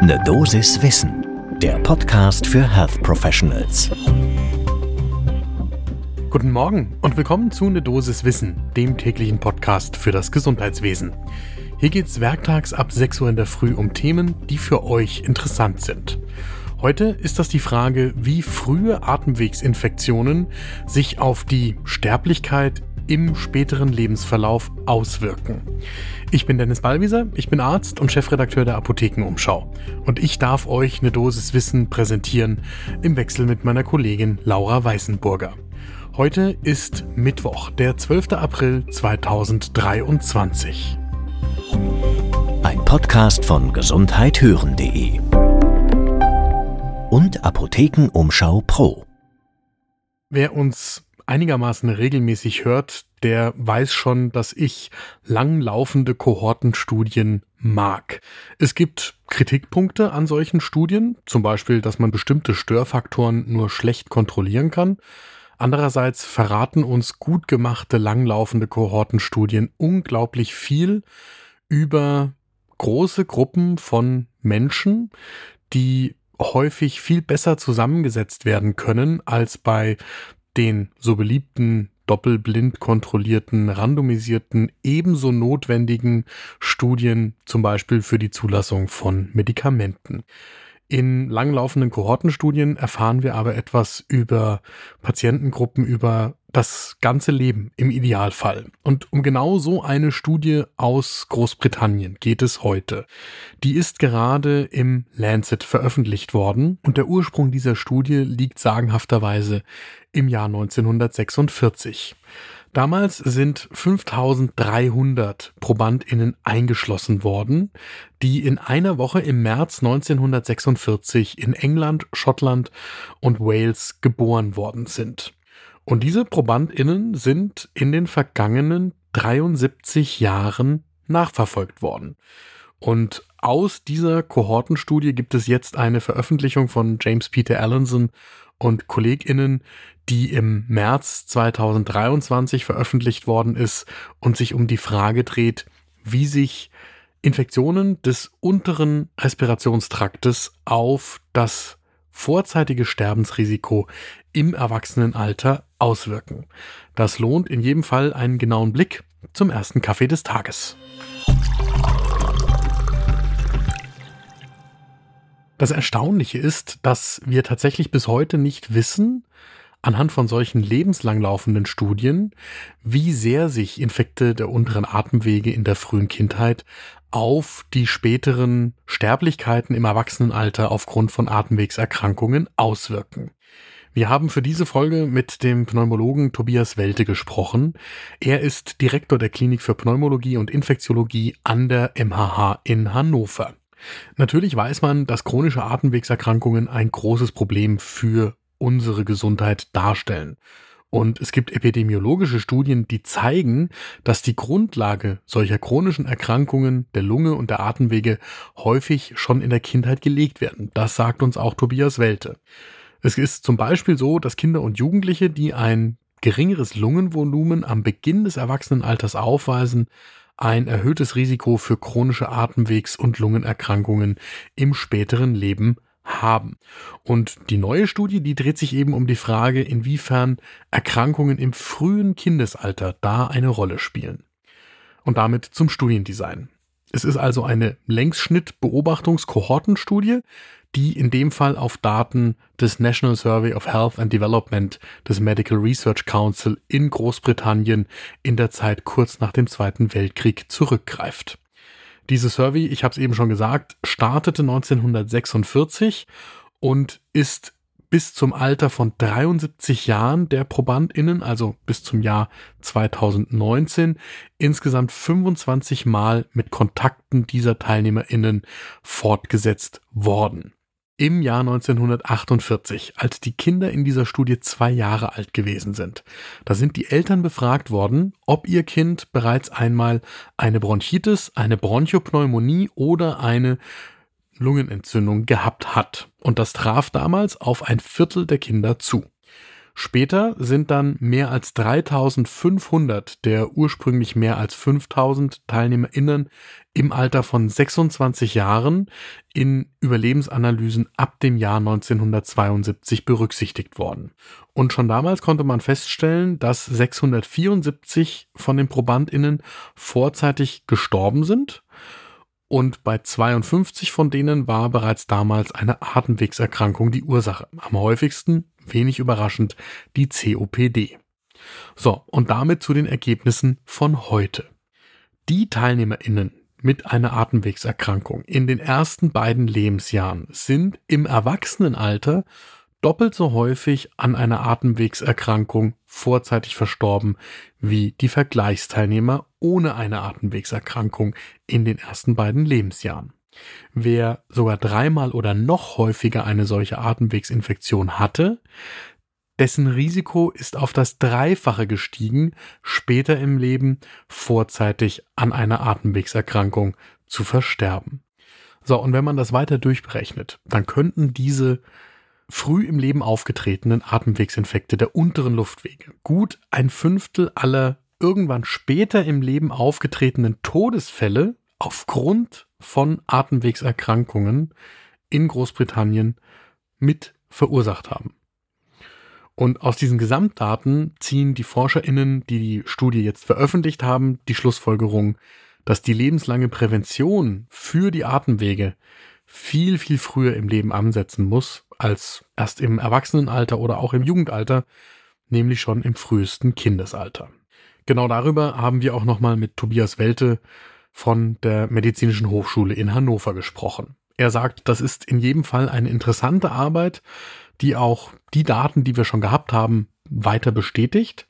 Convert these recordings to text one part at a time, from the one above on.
Ne Dosis Wissen, der Podcast für Health Professionals. Guten Morgen und willkommen zu Ne Dosis Wissen, dem täglichen Podcast für das Gesundheitswesen. Hier geht's werktags ab 6 Uhr in der Früh um Themen, die für euch interessant sind. Heute ist das die Frage, wie frühe Atemwegsinfektionen sich auf die Sterblichkeit im späteren Lebensverlauf auswirken. Ich bin Dennis Ballwieser, ich bin Arzt und Chefredakteur der Apothekenumschau. Und ich darf euch eine Dosis Wissen präsentieren im Wechsel mit meiner Kollegin Laura Weißenburger. Heute ist Mittwoch, der 12. April 2023. Ein Podcast von gesundheithören.de und Apothekenumschau Pro. Wer uns einigermaßen regelmäßig hört, der weiß schon, dass ich langlaufende Kohortenstudien mag. Es gibt Kritikpunkte an solchen Studien, zum Beispiel, dass man bestimmte Störfaktoren nur schlecht kontrollieren kann. Andererseits verraten uns gut gemachte langlaufende Kohortenstudien unglaublich viel über große Gruppen von Menschen, die häufig viel besser zusammengesetzt werden können als bei den so beliebten doppelblind kontrollierten, randomisierten, ebenso notwendigen Studien, zum Beispiel für die Zulassung von Medikamenten. In langlaufenden Kohortenstudien erfahren wir aber etwas über Patientengruppen, über das ganze Leben im Idealfall. Und um genau so eine Studie aus Großbritannien geht es heute. Die ist gerade im Lancet veröffentlicht worden und der Ursprung dieser Studie liegt sagenhafterweise im Jahr 1946. Damals sind 5300 Probandinnen eingeschlossen worden, die in einer Woche im März 1946 in England, Schottland und Wales geboren worden sind. Und diese Probandinnen sind in den vergangenen 73 Jahren nachverfolgt worden. Und aus dieser Kohortenstudie gibt es jetzt eine Veröffentlichung von James Peter Allenson und KollegInnen, die im März 2023 veröffentlicht worden ist und sich um die Frage dreht, wie sich Infektionen des unteren Respirationstraktes auf das vorzeitige Sterbensrisiko im Erwachsenenalter auswirken. Das lohnt in jedem Fall einen genauen Blick zum ersten Kaffee des Tages. Das Erstaunliche ist, dass wir tatsächlich bis heute nicht wissen, anhand von solchen lebenslang laufenden Studien, wie sehr sich Infekte der unteren Atemwege in der frühen Kindheit auf die späteren Sterblichkeiten im Erwachsenenalter aufgrund von Atemwegserkrankungen auswirken. Wir haben für diese Folge mit dem Pneumologen Tobias Welte gesprochen. Er ist Direktor der Klinik für Pneumologie und Infektiologie an der MHH in Hannover. Natürlich weiß man, dass chronische Atemwegserkrankungen ein großes Problem für unsere Gesundheit darstellen. Und es gibt epidemiologische Studien, die zeigen, dass die Grundlage solcher chronischen Erkrankungen der Lunge und der Atemwege häufig schon in der Kindheit gelegt werden. Das sagt uns auch Tobias Welte. Es ist zum Beispiel so, dass Kinder und Jugendliche, die ein geringeres Lungenvolumen am Beginn des Erwachsenenalters aufweisen, ein erhöhtes Risiko für chronische Atemwegs- und Lungenerkrankungen im späteren Leben haben. Und die neue Studie, die dreht sich eben um die Frage, inwiefern Erkrankungen im frühen Kindesalter da eine Rolle spielen. Und damit zum Studiendesign. Es ist also eine Längsschnitt-Beobachtungskohortenstudie, die in dem Fall auf Daten des National Survey of Health and Development des Medical Research Council in Großbritannien in der Zeit kurz nach dem Zweiten Weltkrieg zurückgreift. Diese Survey, ich habe es eben schon gesagt, startete 1946 und ist bis zum Alter von 73 Jahren der ProbandInnen, also bis zum Jahr 2019, insgesamt 25 Mal mit Kontakten dieser TeilnehmerInnen fortgesetzt worden im Jahr 1948, als die Kinder in dieser Studie zwei Jahre alt gewesen sind. Da sind die Eltern befragt worden, ob ihr Kind bereits einmal eine Bronchitis, eine Bronchopneumonie oder eine Lungenentzündung gehabt hat. Und das traf damals auf ein Viertel der Kinder zu. Später sind dann mehr als 3500 der ursprünglich mehr als 5000 TeilnehmerInnen im Alter von 26 Jahren in Überlebensanalysen ab dem Jahr 1972 berücksichtigt worden. Und schon damals konnte man feststellen, dass 674 von den ProbandInnen vorzeitig gestorben sind und bei 52 von denen war bereits damals eine Atemwegserkrankung die Ursache. Am häufigsten, wenig überraschend, die COPD. So, und damit zu den Ergebnissen von heute. Die TeilnehmerInnen mit einer Atemwegserkrankung in den ersten beiden Lebensjahren sind im Erwachsenenalter doppelt so häufig an einer Atemwegserkrankung vorzeitig verstorben wie die Vergleichsteilnehmer ohne eine Atemwegserkrankung in den ersten beiden Lebensjahren. Wer sogar dreimal oder noch häufiger eine solche Atemwegsinfektion hatte, dessen Risiko ist auf das Dreifache gestiegen, später im Leben vorzeitig an einer Atemwegserkrankung zu versterben. So, und wenn man das weiter durchberechnet, dann könnten diese früh im Leben aufgetretenen Atemwegsinfekte der unteren Luftwege gut ein Fünftel aller irgendwann später im Leben aufgetretenen Todesfälle aufgrund von Atemwegserkrankungen in Großbritannien mit verursacht haben. Und aus diesen Gesamtdaten ziehen die Forscherinnen, die die Studie jetzt veröffentlicht haben, die Schlussfolgerung, dass die lebenslange Prävention für die Atemwege viel, viel früher im Leben ansetzen muss, als erst im Erwachsenenalter oder auch im Jugendalter, nämlich schon im frühesten Kindesalter. Genau darüber haben wir auch nochmal mit Tobias Welte von der Medizinischen Hochschule in Hannover gesprochen. Er sagt, das ist in jedem Fall eine interessante Arbeit, die auch die Daten, die wir schon gehabt haben, weiter bestätigt.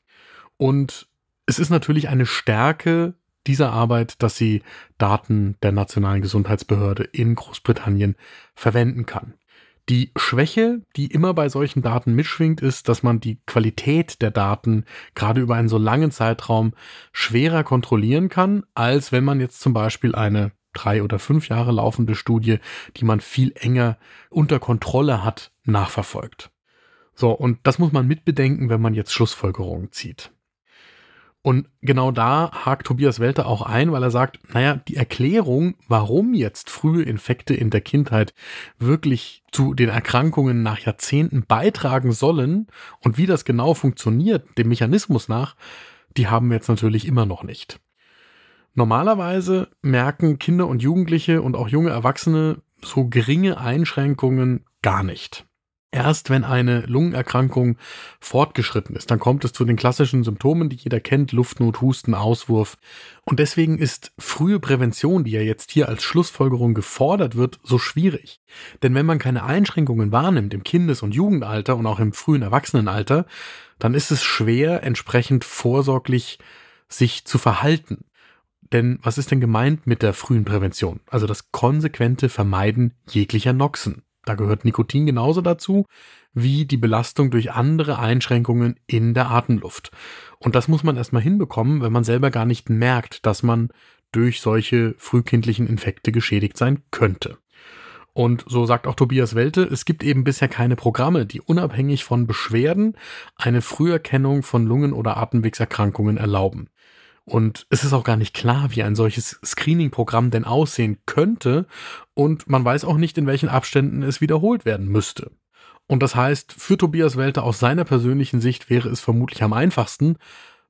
Und es ist natürlich eine Stärke dieser Arbeit, dass sie Daten der nationalen Gesundheitsbehörde in Großbritannien verwenden kann. Die Schwäche, die immer bei solchen Daten mitschwingt, ist, dass man die Qualität der Daten gerade über einen so langen Zeitraum schwerer kontrollieren kann, als wenn man jetzt zum Beispiel eine drei oder fünf Jahre laufende Studie, die man viel enger unter Kontrolle hat, nachverfolgt. So, und das muss man mitbedenken, wenn man jetzt Schlussfolgerungen zieht. Und genau da hakt Tobias Welter auch ein, weil er sagt, naja, die Erklärung, warum jetzt frühe Infekte in der Kindheit wirklich zu den Erkrankungen nach Jahrzehnten beitragen sollen und wie das genau funktioniert, dem Mechanismus nach, die haben wir jetzt natürlich immer noch nicht. Normalerweise merken Kinder und Jugendliche und auch junge Erwachsene so geringe Einschränkungen gar nicht. Erst wenn eine Lungenerkrankung fortgeschritten ist, dann kommt es zu den klassischen Symptomen, die jeder kennt, Luftnot, Husten, Auswurf. Und deswegen ist frühe Prävention, die ja jetzt hier als Schlussfolgerung gefordert wird, so schwierig. Denn wenn man keine Einschränkungen wahrnimmt im Kindes- und Jugendalter und auch im frühen Erwachsenenalter, dann ist es schwer, entsprechend vorsorglich sich zu verhalten. Denn was ist denn gemeint mit der frühen Prävention? Also das konsequente Vermeiden jeglicher Noxen. Da gehört Nikotin genauso dazu wie die Belastung durch andere Einschränkungen in der Atemluft. Und das muss man erstmal hinbekommen, wenn man selber gar nicht merkt, dass man durch solche frühkindlichen Infekte geschädigt sein könnte. Und so sagt auch Tobias Welte, es gibt eben bisher keine Programme, die unabhängig von Beschwerden eine Früherkennung von Lungen- oder Atemwegserkrankungen erlauben. Und es ist auch gar nicht klar, wie ein solches Screening-Programm denn aussehen könnte. Und man weiß auch nicht, in welchen Abständen es wiederholt werden müsste. Und das heißt, für Tobias Welter aus seiner persönlichen Sicht wäre es vermutlich am einfachsten,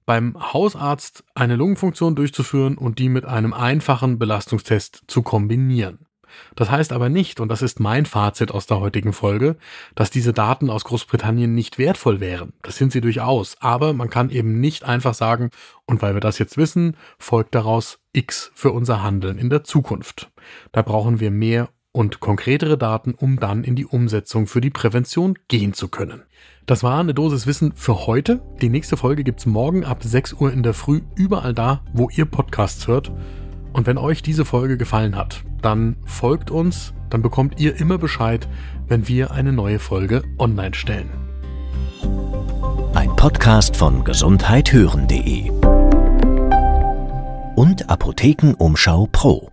beim Hausarzt eine Lungenfunktion durchzuführen und die mit einem einfachen Belastungstest zu kombinieren. Das heißt aber nicht, und das ist mein Fazit aus der heutigen Folge, dass diese Daten aus Großbritannien nicht wertvoll wären. Das sind sie durchaus. Aber man kann eben nicht einfach sagen, und weil wir das jetzt wissen, folgt daraus X für unser Handeln in der Zukunft. Da brauchen wir mehr und konkretere Daten, um dann in die Umsetzung für die Prävention gehen zu können. Das war eine Dosis Wissen für heute. Die nächste Folge gibt's morgen ab 6 Uhr in der Früh überall da, wo ihr Podcasts hört. Und wenn euch diese Folge gefallen hat, dann folgt uns, dann bekommt ihr immer Bescheid, wenn wir eine neue Folge online stellen. Ein Podcast von gesundheithören.de und Apothekenumschau Pro.